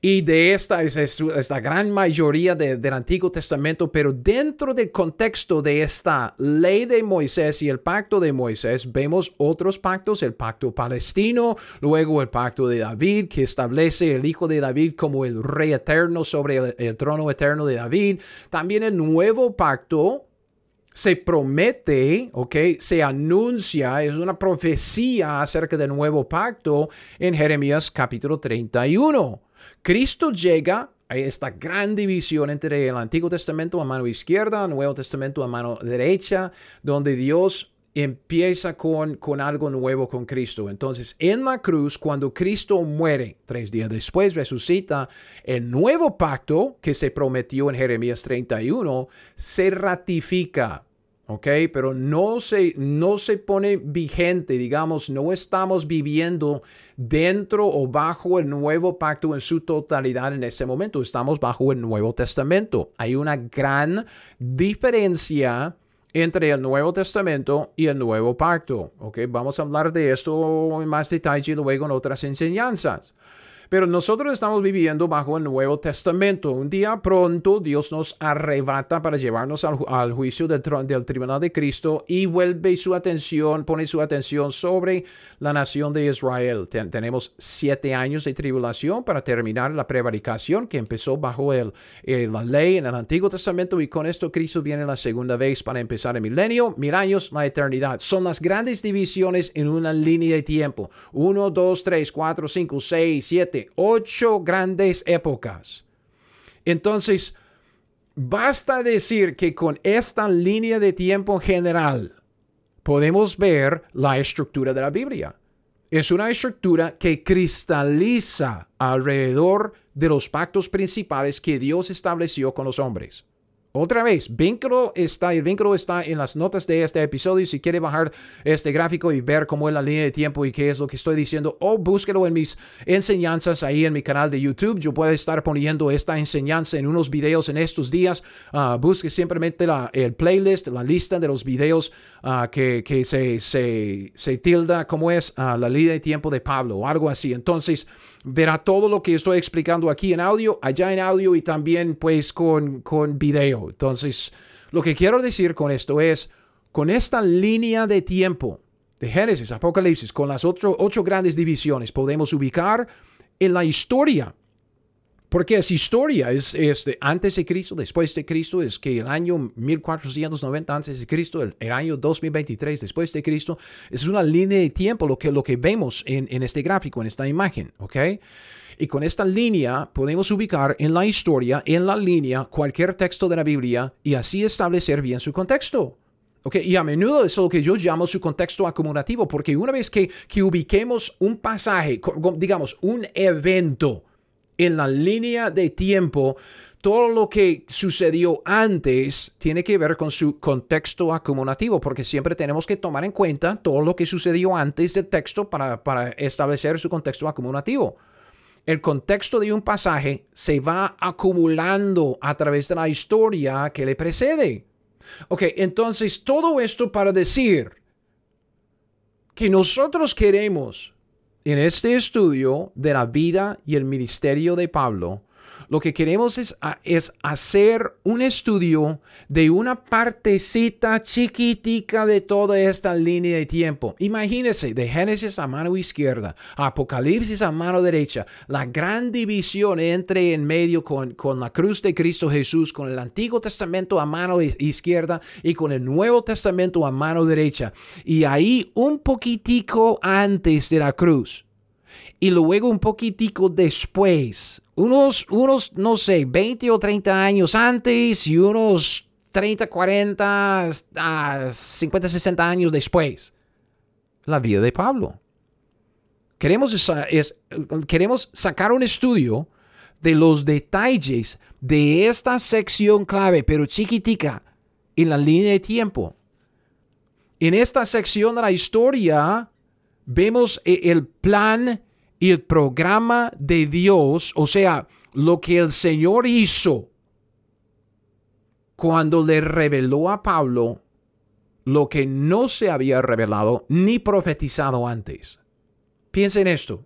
[SPEAKER 1] Y de esta es, la gran mayoría del Antiguo Testamento, pero dentro del contexto de esta ley de Moisés y el pacto de Moisés, vemos otros pactos, el pacto palestino, luego el pacto de David, que establece el hijo de David como el rey eterno sobre el, trono eterno de David. También el nuevo pacto se promete, ¿ok? Se anuncia, es una profecía acerca del nuevo pacto en Jeremías capítulo 31. Cristo llega a esta gran división entre el Antiguo Testamento a mano izquierda, el Nuevo Testamento a mano derecha, donde Dios empieza con, con algo nuevo con Cristo. Entonces, en la cruz, cuando Cristo muere, tres días después resucita, el nuevo pacto que se prometió en Jeremías 31 se ratifica. ¿Ok? Pero no se, no se pone vigente, digamos, no estamos viviendo dentro o bajo el nuevo pacto en su totalidad en ese momento, estamos bajo el Nuevo Testamento. Hay una gran diferencia entre el Nuevo Testamento y el Nuevo Pacto, ¿ok? Vamos a hablar de esto en más detalle luego en otras enseñanzas. Pero nosotros estamos viviendo bajo el Nuevo Testamento. Un día pronto Dios nos arrebata para llevarnos al, juicio del, del, tribunal de Cristo y vuelve su atención, pone su atención sobre la nación de Israel. tenemos siete años de tribulación para terminar la prevaricación que empezó bajo el, la ley en el Antiguo Testamento y con esto Cristo viene la segunda vez para empezar el milenio, mil años, la eternidad. Son las grandes divisiones en una línea de tiempo. Uno, dos, tres, cuatro, cinco, seis, siete ocho grandes épocas. Entonces, basta decir que con esta línea de tiempo general podemos ver la estructura de la Biblia. Es una estructura que cristaliza alrededor de los pactos principales que Dios estableció con los hombres. Otra vez, vínculo está, el vínculo está en las notas de este episodio. Si quiere bajar este gráfico y ver cómo es la línea de tiempo y qué es lo que estoy diciendo, o búsquelo en mis enseñanzas ahí en mi canal de YouTube. Yo puedo estar poniendo esta enseñanza en unos videos en estos días. Uh, busque simplemente la, el playlist, la lista de los videos uh, que, que se, se, se, tilda como es uh, la línea de tiempo de Pablo o algo así. Entonces, verá todo lo que estoy explicando aquí en audio, allá en audio y también pues con, con video. Entonces, lo que quiero decir con esto es, con esta línea de tiempo de Génesis, Apocalipsis, con las ocho, ocho grandes divisiones, podemos ubicar en la historia porque es historia, es, de antes de Cristo, después de Cristo, es que el año 1490 antes de Cristo, el, año 2023 después de Cristo, es una línea de tiempo lo que, lo que vemos en, en este gráfico, en esta imagen, ¿ok? Y con esta línea podemos ubicar en la historia, en la línea, cualquier texto de la Biblia y así establecer bien su contexto. Okay, y a menudo es lo que yo llamo su contexto acumulativo, porque una vez que, que ubiquemos un pasaje, digamos, un evento, en la línea de tiempo, todo lo que sucedió antes tiene que ver con su contexto acumulativo, porque siempre tenemos que tomar en cuenta todo lo que sucedió antes del texto para, para establecer su contexto acumulativo. El contexto de un pasaje se va acumulando a través de la historia que le precede. Ok, entonces todo esto para decir que nosotros queremos en este estudio de la vida y el ministerio de Pablo, lo que queremos es, hacer un estudio de una partecita chiquitica de toda esta línea de tiempo. Imagínense, de Génesis a mano izquierda, Apocalipsis a mano derecha, la gran división entre en medio con, con la cruz de Cristo Jesús, con el Antiguo Testamento a mano izquierda y con el Nuevo Testamento a mano derecha. Y ahí un poquitico antes de la cruz y luego un poquitico después, unos, unos, no sé, 20 o 30 años antes y unos 30, 40, 50, 60 años después, la vida de Pablo. Queremos, queremos sacar un estudio de los detalles de esta sección clave, pero chiquitica, en la línea de tiempo. En esta sección de la historia vemos e, el plan y el programa de Dios, o sea, lo que el Señor hizo cuando le reveló a Pablo lo que no se había revelado ni profetizado antes. Piensen en esto.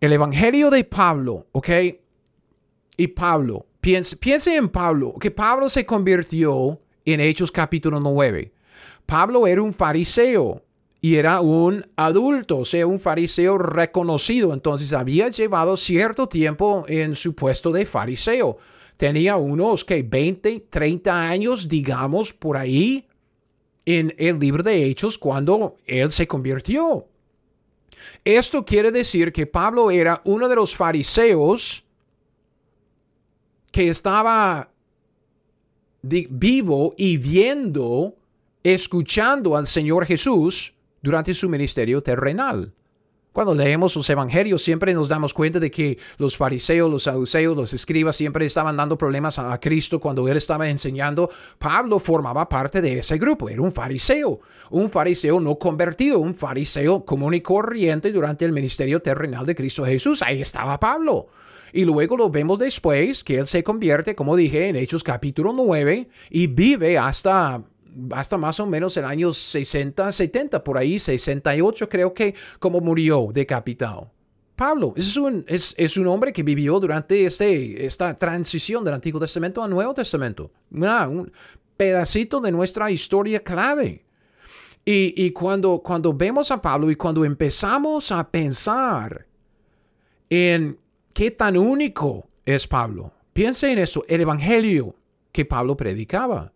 [SPEAKER 1] El Evangelio de Pablo, ¿ok? Y Pablo, piensen piense en Pablo, que Pablo se convirtió en Hechos capítulo 9. Pablo era un fariseo, y era un adulto, o sea, un fariseo reconocido. Entonces había llevado cierto tiempo en su puesto de fariseo. Tenía unos que 20, 30 años, digamos, por ahí en el libro de Hechos cuando él se convirtió. Esto quiere decir que Pablo era uno de los fariseos que estaba vivo y viendo, escuchando al Señor Jesús durante su ministerio terrenal. Cuando leemos los evangelios siempre nos damos cuenta de que los fariseos, los saduceos, los escribas siempre estaban dando problemas a Cristo cuando él estaba enseñando. Pablo formaba parte de ese grupo, era un fariseo, un fariseo no convertido, un fariseo común y corriente durante el ministerio terrenal de Cristo Jesús. Ahí estaba Pablo. Y luego lo vemos después que él se convierte, como dije, en Hechos capítulo 9 y vive hasta hasta más o menos el año 60, 70, por ahí, 68 creo que como murió decapitado. Pablo es un, es, es un hombre que vivió durante este, esta transición del Antiguo Testamento al Nuevo Testamento. un pedacito de nuestra historia clave. Y, y, cuando, cuando vemos a Pablo y cuando empezamos a pensar en qué tan único es Pablo, piensa en eso, el Evangelio que Pablo predicaba.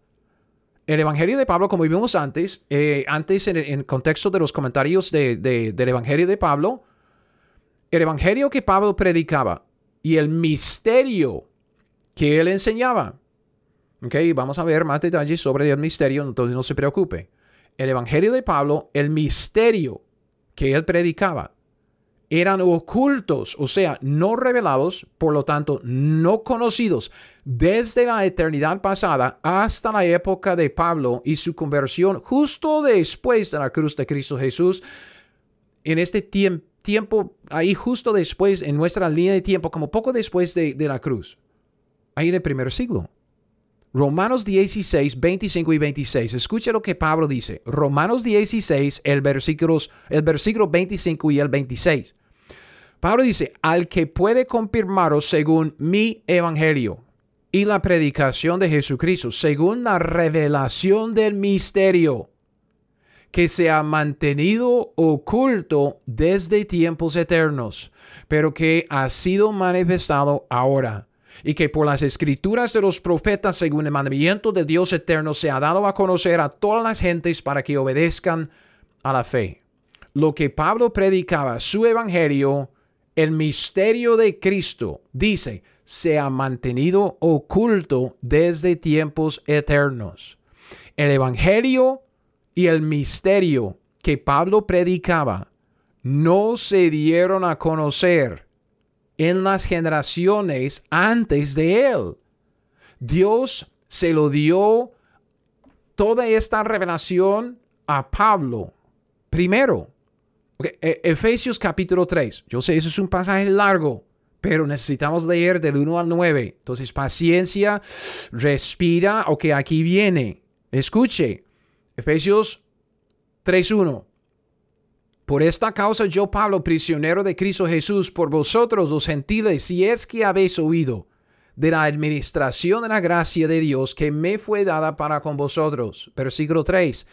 [SPEAKER 1] El Evangelio de Pablo, como vimos antes, eh, antes en el contexto de los comentarios del Evangelio de Pablo, el Evangelio que Pablo predicaba y el misterio que él enseñaba. Ok, vamos a ver más detalles sobre el misterio, entonces no se preocupe. El Evangelio de Pablo, el misterio que él predicaba eran ocultos, o sea, no revelados, por lo tanto, no conocidos desde la eternidad pasada hasta la época de Pablo y su conversión justo después de la cruz de Cristo Jesús. En este tiempo, ahí justo después, en nuestra línea de tiempo, como poco después de, la cruz, ahí en el primer siglo. Romanos 16, 25 y 26. Escucha lo que Pablo dice. Romanos 16, el versículo, el versículo 25 y el 26. Pablo dice, al que puede confirmaros según mi evangelio y la predicación de Jesucristo, según la revelación del misterio que se ha mantenido oculto desde tiempos eternos, pero que ha sido manifestado ahora y que por las escrituras de los profetas, según el mandamiento de Dios eterno, se ha dado a conocer a todas las gentes para que obedezcan a la fe. Lo que Pablo predicaba, su evangelio, el misterio de Cristo, dice, se ha mantenido oculto desde tiempos eternos. El Evangelio y el misterio que Pablo predicaba no se dieron a conocer en las generaciones antes de él. Dios se lo dio toda esta revelación a Pablo primero. E, Efesios capítulo 3. Yo sé, eso es un pasaje largo, pero necesitamos leer del 1 al 9. Entonces, paciencia, respira. Ok, aquí viene. Escuche. Efesios 3.1. Por esta causa yo, Pablo, prisionero de Cristo Jesús, por vosotros los gentiles, si es que habéis oído de la administración de la gracia de Dios que me fue dada para con vosotros. Versículo 3,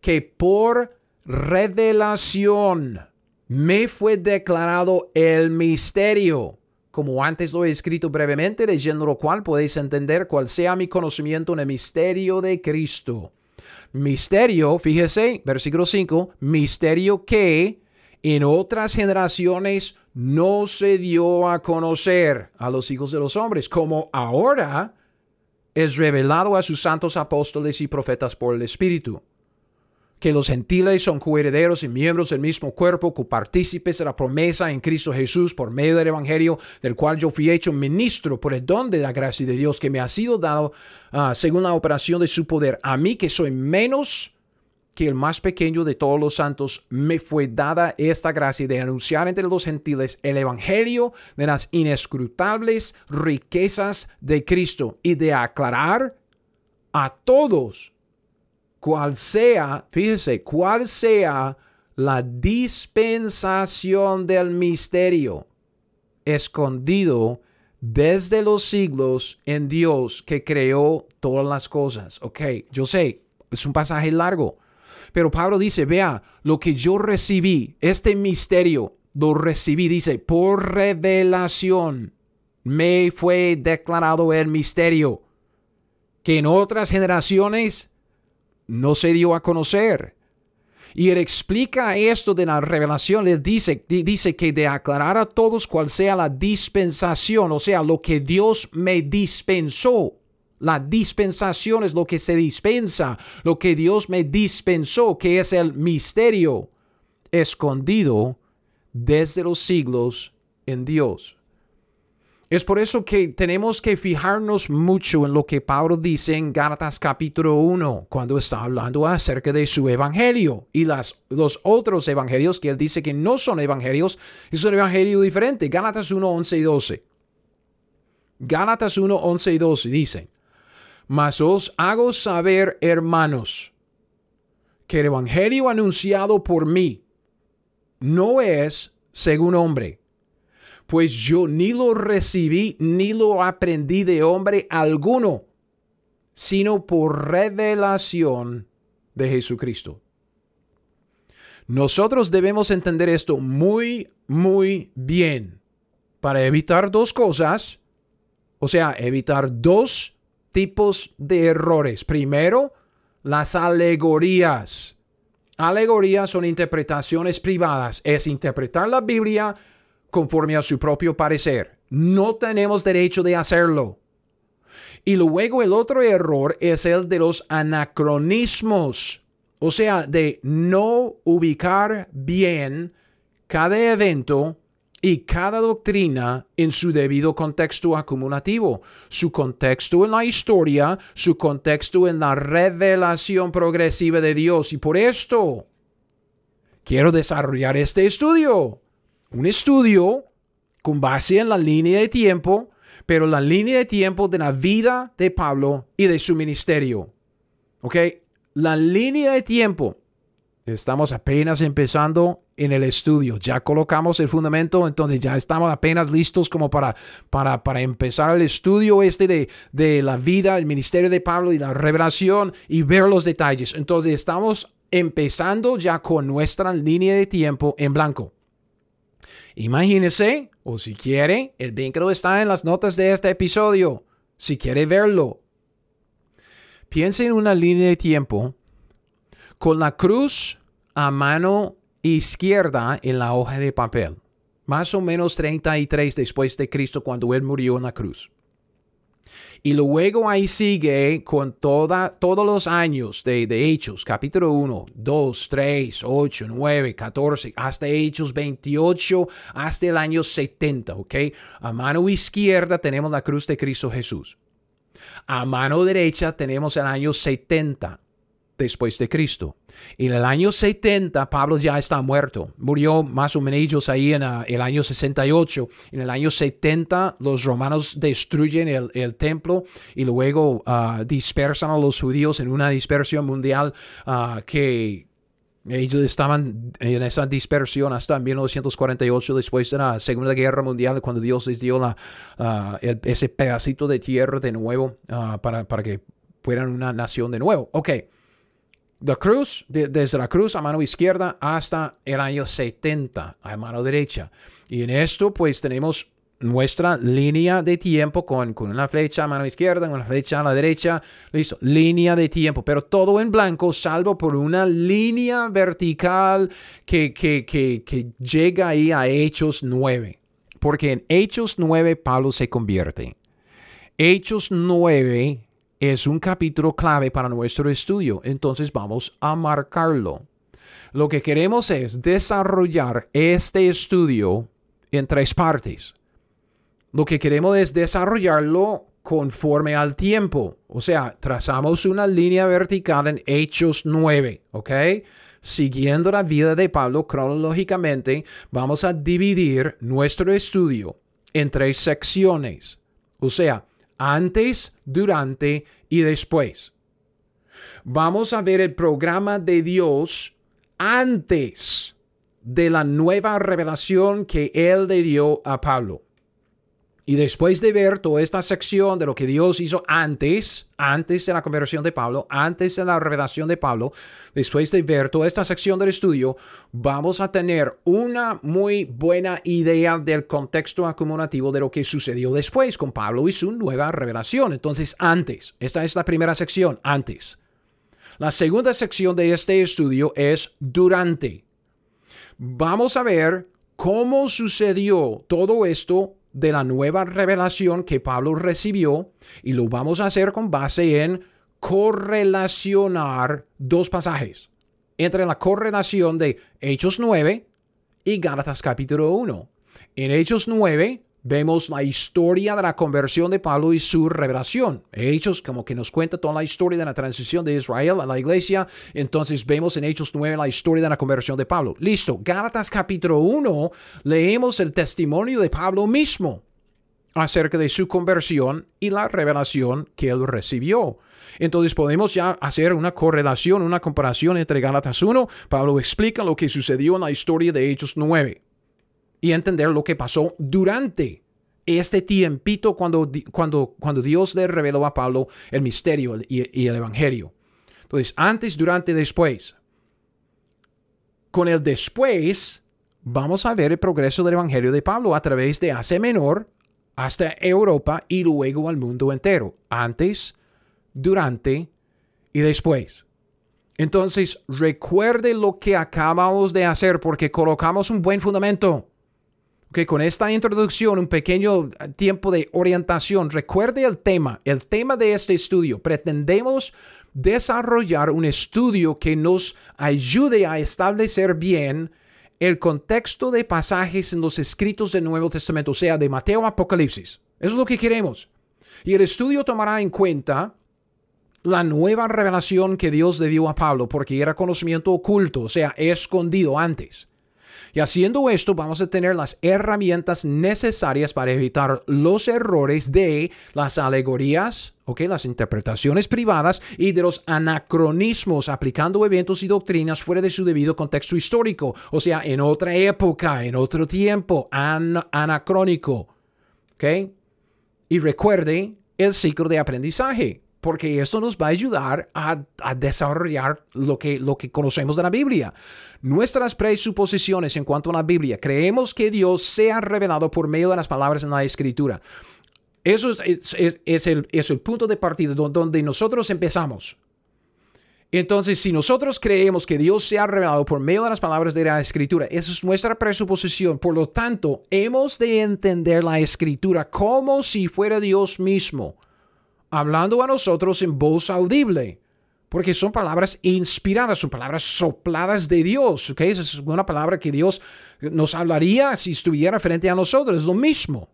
[SPEAKER 1] que por revelación. Me fue declarado el misterio, como antes lo he escrito brevemente, leyendo lo cual podéis entender cuál sea mi conocimiento en el misterio de Cristo. Misterio, fíjese, versículo 5, misterio que en otras generaciones no se dio a conocer a los hijos de los hombres, como ahora es revelado a sus santos apóstoles y profetas por el Espíritu que los gentiles son coherederos y miembros del mismo cuerpo, copartícipes de la promesa en Cristo Jesús por medio del Evangelio, del cual yo fui hecho ministro por el don de la gracia de Dios que me ha sido dado ah, según la operación de su poder. A mí que soy menos que el más pequeño de todos los santos, me fue dada esta gracia de anunciar entre los gentiles el Evangelio de las inescrutables riquezas de Cristo y de aclarar a todos cual sea, fíjese, cuál sea la dispensación del misterio escondido desde los siglos en Dios que creó todas las cosas. Ok, yo sé, es un pasaje largo, pero Pablo dice, vea, lo que yo recibí, este misterio, lo recibí, dice, por revelación me fue declarado el misterio que en otras generaciones no se dio a conocer. Y él explica esto de la revelación, él dice, dice que de aclarar a todos cuál sea la dispensación, o sea, lo que Dios me dispensó. La dispensación es lo que se dispensa, lo que Dios me dispensó, que es el misterio escondido desde los siglos en Dios. Es por eso que tenemos que fijarnos mucho en lo que Pablo dice en Gálatas capítulo 1, cuando está hablando acerca de su evangelio y las, los otros evangelios que él dice que no son evangelios, es un evangelio diferente. Gálatas 1, 11 y 12. Gálatas 1, 11 y 12 dicen, mas os hago saber, hermanos, que el evangelio anunciado por mí no es según hombre pues yo ni lo recibí ni lo aprendí de hombre alguno, sino por revelación de Jesucristo. Nosotros debemos entender esto muy, muy bien para evitar dos cosas, o sea, evitar dos tipos de errores. Primero, las alegorías. Alegorías son interpretaciones privadas, es interpretar la Biblia conforme a su propio parecer. No tenemos derecho de hacerlo. Y luego el otro error es el de los anacronismos, o sea, de no ubicar bien cada evento y cada doctrina en su debido contexto acumulativo, su contexto en la historia, su contexto en la revelación progresiva de Dios. Y por esto quiero desarrollar este estudio un estudio con base en la línea de tiempo, pero la línea de tiempo de la vida de Pablo y de su ministerio. ¿Ok? La línea de tiempo. Estamos apenas empezando en el estudio. Ya colocamos el fundamento, entonces ya estamos apenas listos como para, para, para empezar el estudio este de, de la vida, el ministerio de Pablo y la revelación y ver los detalles. Entonces estamos empezando ya con nuestra línea de tiempo en blanco. Imagínese, o si quiere, el vínculo está en las notas de este episodio, si quiere verlo. Piense en una línea de tiempo con la cruz a mano izquierda en la hoja de papel, más o menos 33 después de Cristo cuando Él murió en la cruz. Y luego ahí sigue con toda, todos los años de, de, Hechos, capítulo 1, 2, 3, 8, 9, 14, hasta Hechos 28, hasta el año 70, ¿ok? A mano izquierda tenemos la cruz de Cristo Jesús. A mano derecha tenemos el año 70 después de Cristo. En el año 70 Pablo ya está muerto. Murió más o menos ahí en ah, el año 68. En el año 70 los romanos destruyen el, templo y luego ah, dispersan a los judíos en una dispersión mundial ah, que Ellos estaban en esa dispersión hasta 1948, después de la Segunda Guerra Mundial, cuando Dios les dio ese pedacito de tierra de nuevo para, para que fueran una nación de nuevo. Ok. La cruz, desde la cruz a mano izquierda hasta el año 70 a mano derecha. Y en esto pues tenemos nuestra línea de tiempo con, con una flecha a mano izquierda, una flecha a la derecha, listo, línea de tiempo, pero todo en blanco, salvo por una línea vertical que, que, que, que llega ahí a Hechos 9. Porque en Hechos 9 Pablo se convierte. Hechos 9 es un capítulo clave para nuestro estudio, entonces vamos a marcarlo. Lo que queremos es desarrollar este estudio en tres partes. Lo que queremos es desarrollarlo conforme al tiempo. O sea, trazamos una línea vertical en Hechos 9, ¿ok? Siguiendo la vida de Pablo cronológicamente, vamos a dividir nuestro estudio en tres secciones. O sea, antes, durante y después. Vamos a ver el programa de Dios antes de la nueva revelación que Él le dio a Pablo. Y después de ver toda esta sección de lo que Dios hizo antes, antes de la conversión de Pablo, antes de la revelación de Pablo, después de ver toda esta sección del estudio, vamos a tener una muy buena idea del contexto acumulativo de lo que sucedió después con Pablo y su nueva revelación. Entonces, antes, esta es la primera sección, antes. La segunda sección de este estudio es durante. Vamos a ver cómo sucedió todo esto de la nueva revelación que Pablo recibió y lo vamos a hacer con base en correlacionar dos pasajes entre la correlación de Hechos 9 y Gálatas capítulo 1. En Hechos 9 vemos la historia de la conversión de Pablo y su revelación. Hechos como que nos cuenta toda la historia de la transición de Israel a la iglesia. Entonces vemos en Hechos 9 la historia de la conversión de Pablo. Listo. Gálatas capítulo 1 leemos el testimonio de Pablo mismo acerca de su conversión y la revelación que él recibió. Entonces podemos ya hacer una correlación, una comparación entre Gálatas 1. Pablo explica lo que sucedió en la historia de Hechos 9 y entender lo que pasó durante este tiempito cuando, cuando, cuando Dios le reveló a Pablo el misterio y, y el Evangelio. Entonces, antes, durante, después. Con el después, vamos a ver el progreso del Evangelio de Pablo a través de Asia Menor hasta Europa y luego al mundo entero. Antes, durante y después. Entonces, recuerde lo que acabamos de hacer porque colocamos un buen fundamento que con esta introducción, un pequeño tiempo de orientación, recuerde el tema, el tema de este estudio. Pretendemos desarrollar un estudio que nos ayude a establecer bien el contexto de pasajes en los escritos del Nuevo Testamento, o sea, de Mateo a Apocalipsis. Eso es lo que queremos. Y el estudio tomará en cuenta la nueva revelación que Dios le dio a Pablo, porque era conocimiento oculto, o sea, escondido antes. Y haciendo esto vamos a tener las herramientas necesarias para evitar los errores de las alegorías, okay, las interpretaciones privadas y de los anacronismos aplicando eventos y doctrinas fuera de su debido contexto histórico, o sea, en otra época, en otro tiempo, anacrónico. ¿okay? Y recuerde el ciclo de aprendizaje porque esto nos va a ayudar a, desarrollar lo que, lo que conocemos de la Biblia. Nuestras presuposiciones en cuanto a la Biblia, creemos que Dios se ha revelado por medio de las palabras en la Escritura. Eso es, es, el, es el punto de partida donde nosotros empezamos. Entonces, si nosotros creemos que Dios se ha revelado por medio de las palabras de la Escritura, esa es nuestra presuposición. Por lo tanto, hemos de entender la Escritura como si fuera Dios mismo hablando a nosotros en voz audible, porque son palabras inspiradas, son palabras sopladas de Dios. ¿okay? Esa es una palabra que Dios nos hablaría si estuviera frente a nosotros, es lo mismo.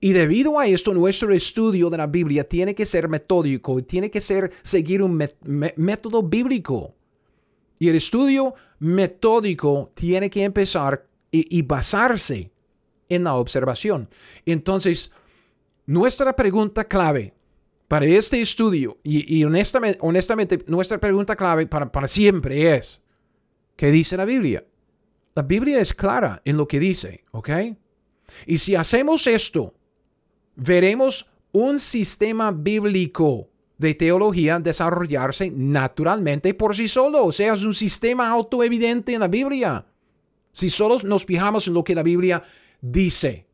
[SPEAKER 1] Y debido a esto, nuestro estudio de la Biblia tiene que ser metódico, tiene que ser seguir un método bíblico. Y el estudio metódico tiene que empezar y, y basarse en la observación. Entonces, nuestra pregunta clave para este estudio, y, honestamente, honestamente, nuestra pregunta clave para, para siempre es, ¿Qué dice la Biblia? La Biblia es clara en lo que dice, ¿ok? Y si hacemos esto, veremos un sistema bíblico de teología desarrollarse naturalmente por sí solo. O sea, es un sistema autoevidente en la Biblia. Si solo nos fijamos en lo que la Biblia dice.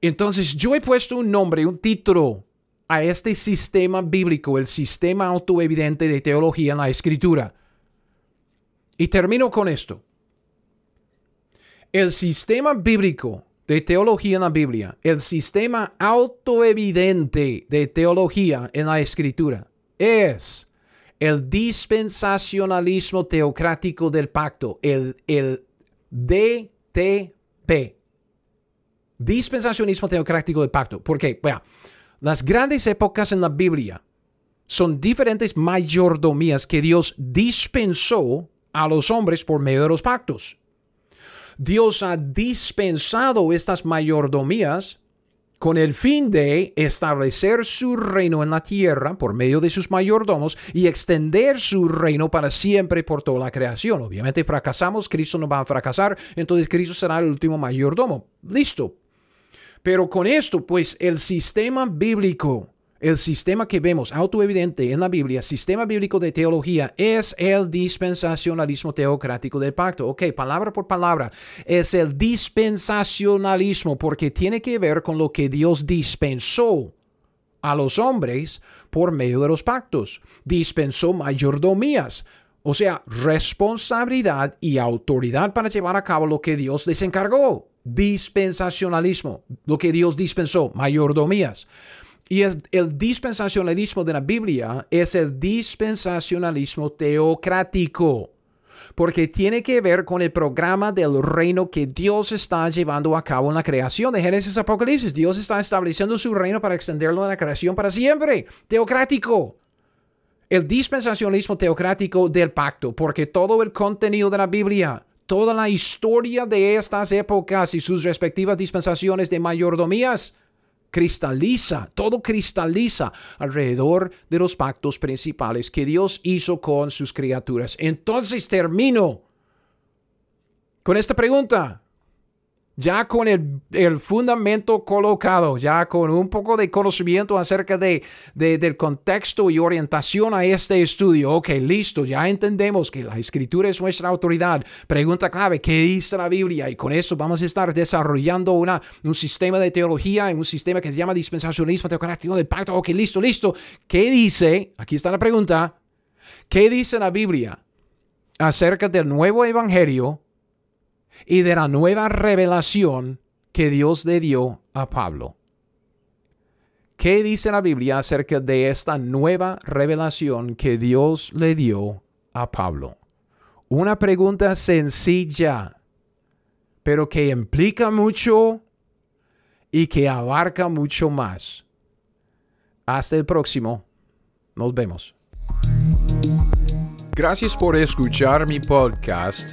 [SPEAKER 1] Entonces, yo he puesto un nombre, un título a este sistema bíblico, el sistema autoevidente de teología en la escritura. Y termino con esto. El sistema bíblico de teología en la Biblia, el sistema autoevidente de teología en la escritura es el dispensacionalismo teocrático del pacto, el, el DTP. Dispensacionismo teocrático del pacto. ¿Por qué? Bueno, las grandes épocas en la Biblia son diferentes mayordomías que Dios dispensó a los hombres por medio de los pactos. Dios ha dispensado estas mayordomías con el fin de establecer su reino en la tierra por medio de sus mayordomos y extender su reino para siempre por toda la creación. Obviamente fracasamos, Cristo no va a fracasar, entonces Cristo será el último mayordomo. Listo. Pero con esto, pues el sistema bíblico el sistema que vemos autoevidente en la Biblia, sistema bíblico de teología, es el dispensacionalismo teocrático del pacto. Ok, palabra por palabra, es el dispensacionalismo porque tiene que ver con lo que Dios dispensó a los hombres por medio de los pactos. Dispensó mayordomías, o sea, responsabilidad y autoridad para llevar a cabo lo que Dios les encargó. Dispensacionalismo, lo que Dios dispensó, mayordomías. Y el, dispensacionalismo de la Biblia es el dispensacionalismo teocrático, porque tiene que ver con el programa del reino que Dios está llevando a cabo en la creación de Génesis Apocalipsis. Dios está estableciendo su reino para extenderlo en la creación para siempre. Teocrático. El dispensacionalismo teocrático del pacto, porque todo el contenido de la Biblia, toda la historia de estas épocas y sus respectivas dispensaciones de mayordomías, cristaliza, todo cristaliza alrededor de los pactos principales que Dios hizo con sus criaturas. Entonces termino con esta pregunta ya con el, fundamento colocado, ya con un poco de conocimiento acerca de, del contexto y orientación a este estudio. Ok, listo, ya entendemos que la escritura es nuestra autoridad. Pregunta clave, ¿qué dice la Biblia? Y con eso vamos a estar desarrollando una, un sistema de teología, un sistema que se llama dispensacionismo teocrático del pacto. Ok, listo, listo. ¿Qué dice? Aquí está la pregunta. ¿Qué dice la Biblia acerca del nuevo evangelio? Y de la nueva revelación que Dios le dio a Pablo. ¿Qué dice la Biblia acerca de esta nueva revelación que Dios le dio a Pablo? Una pregunta sencilla, pero que implica mucho y que abarca mucho más. Hasta el próximo. Nos vemos. Gracias por escuchar mi podcast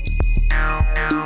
[SPEAKER 1] now, now.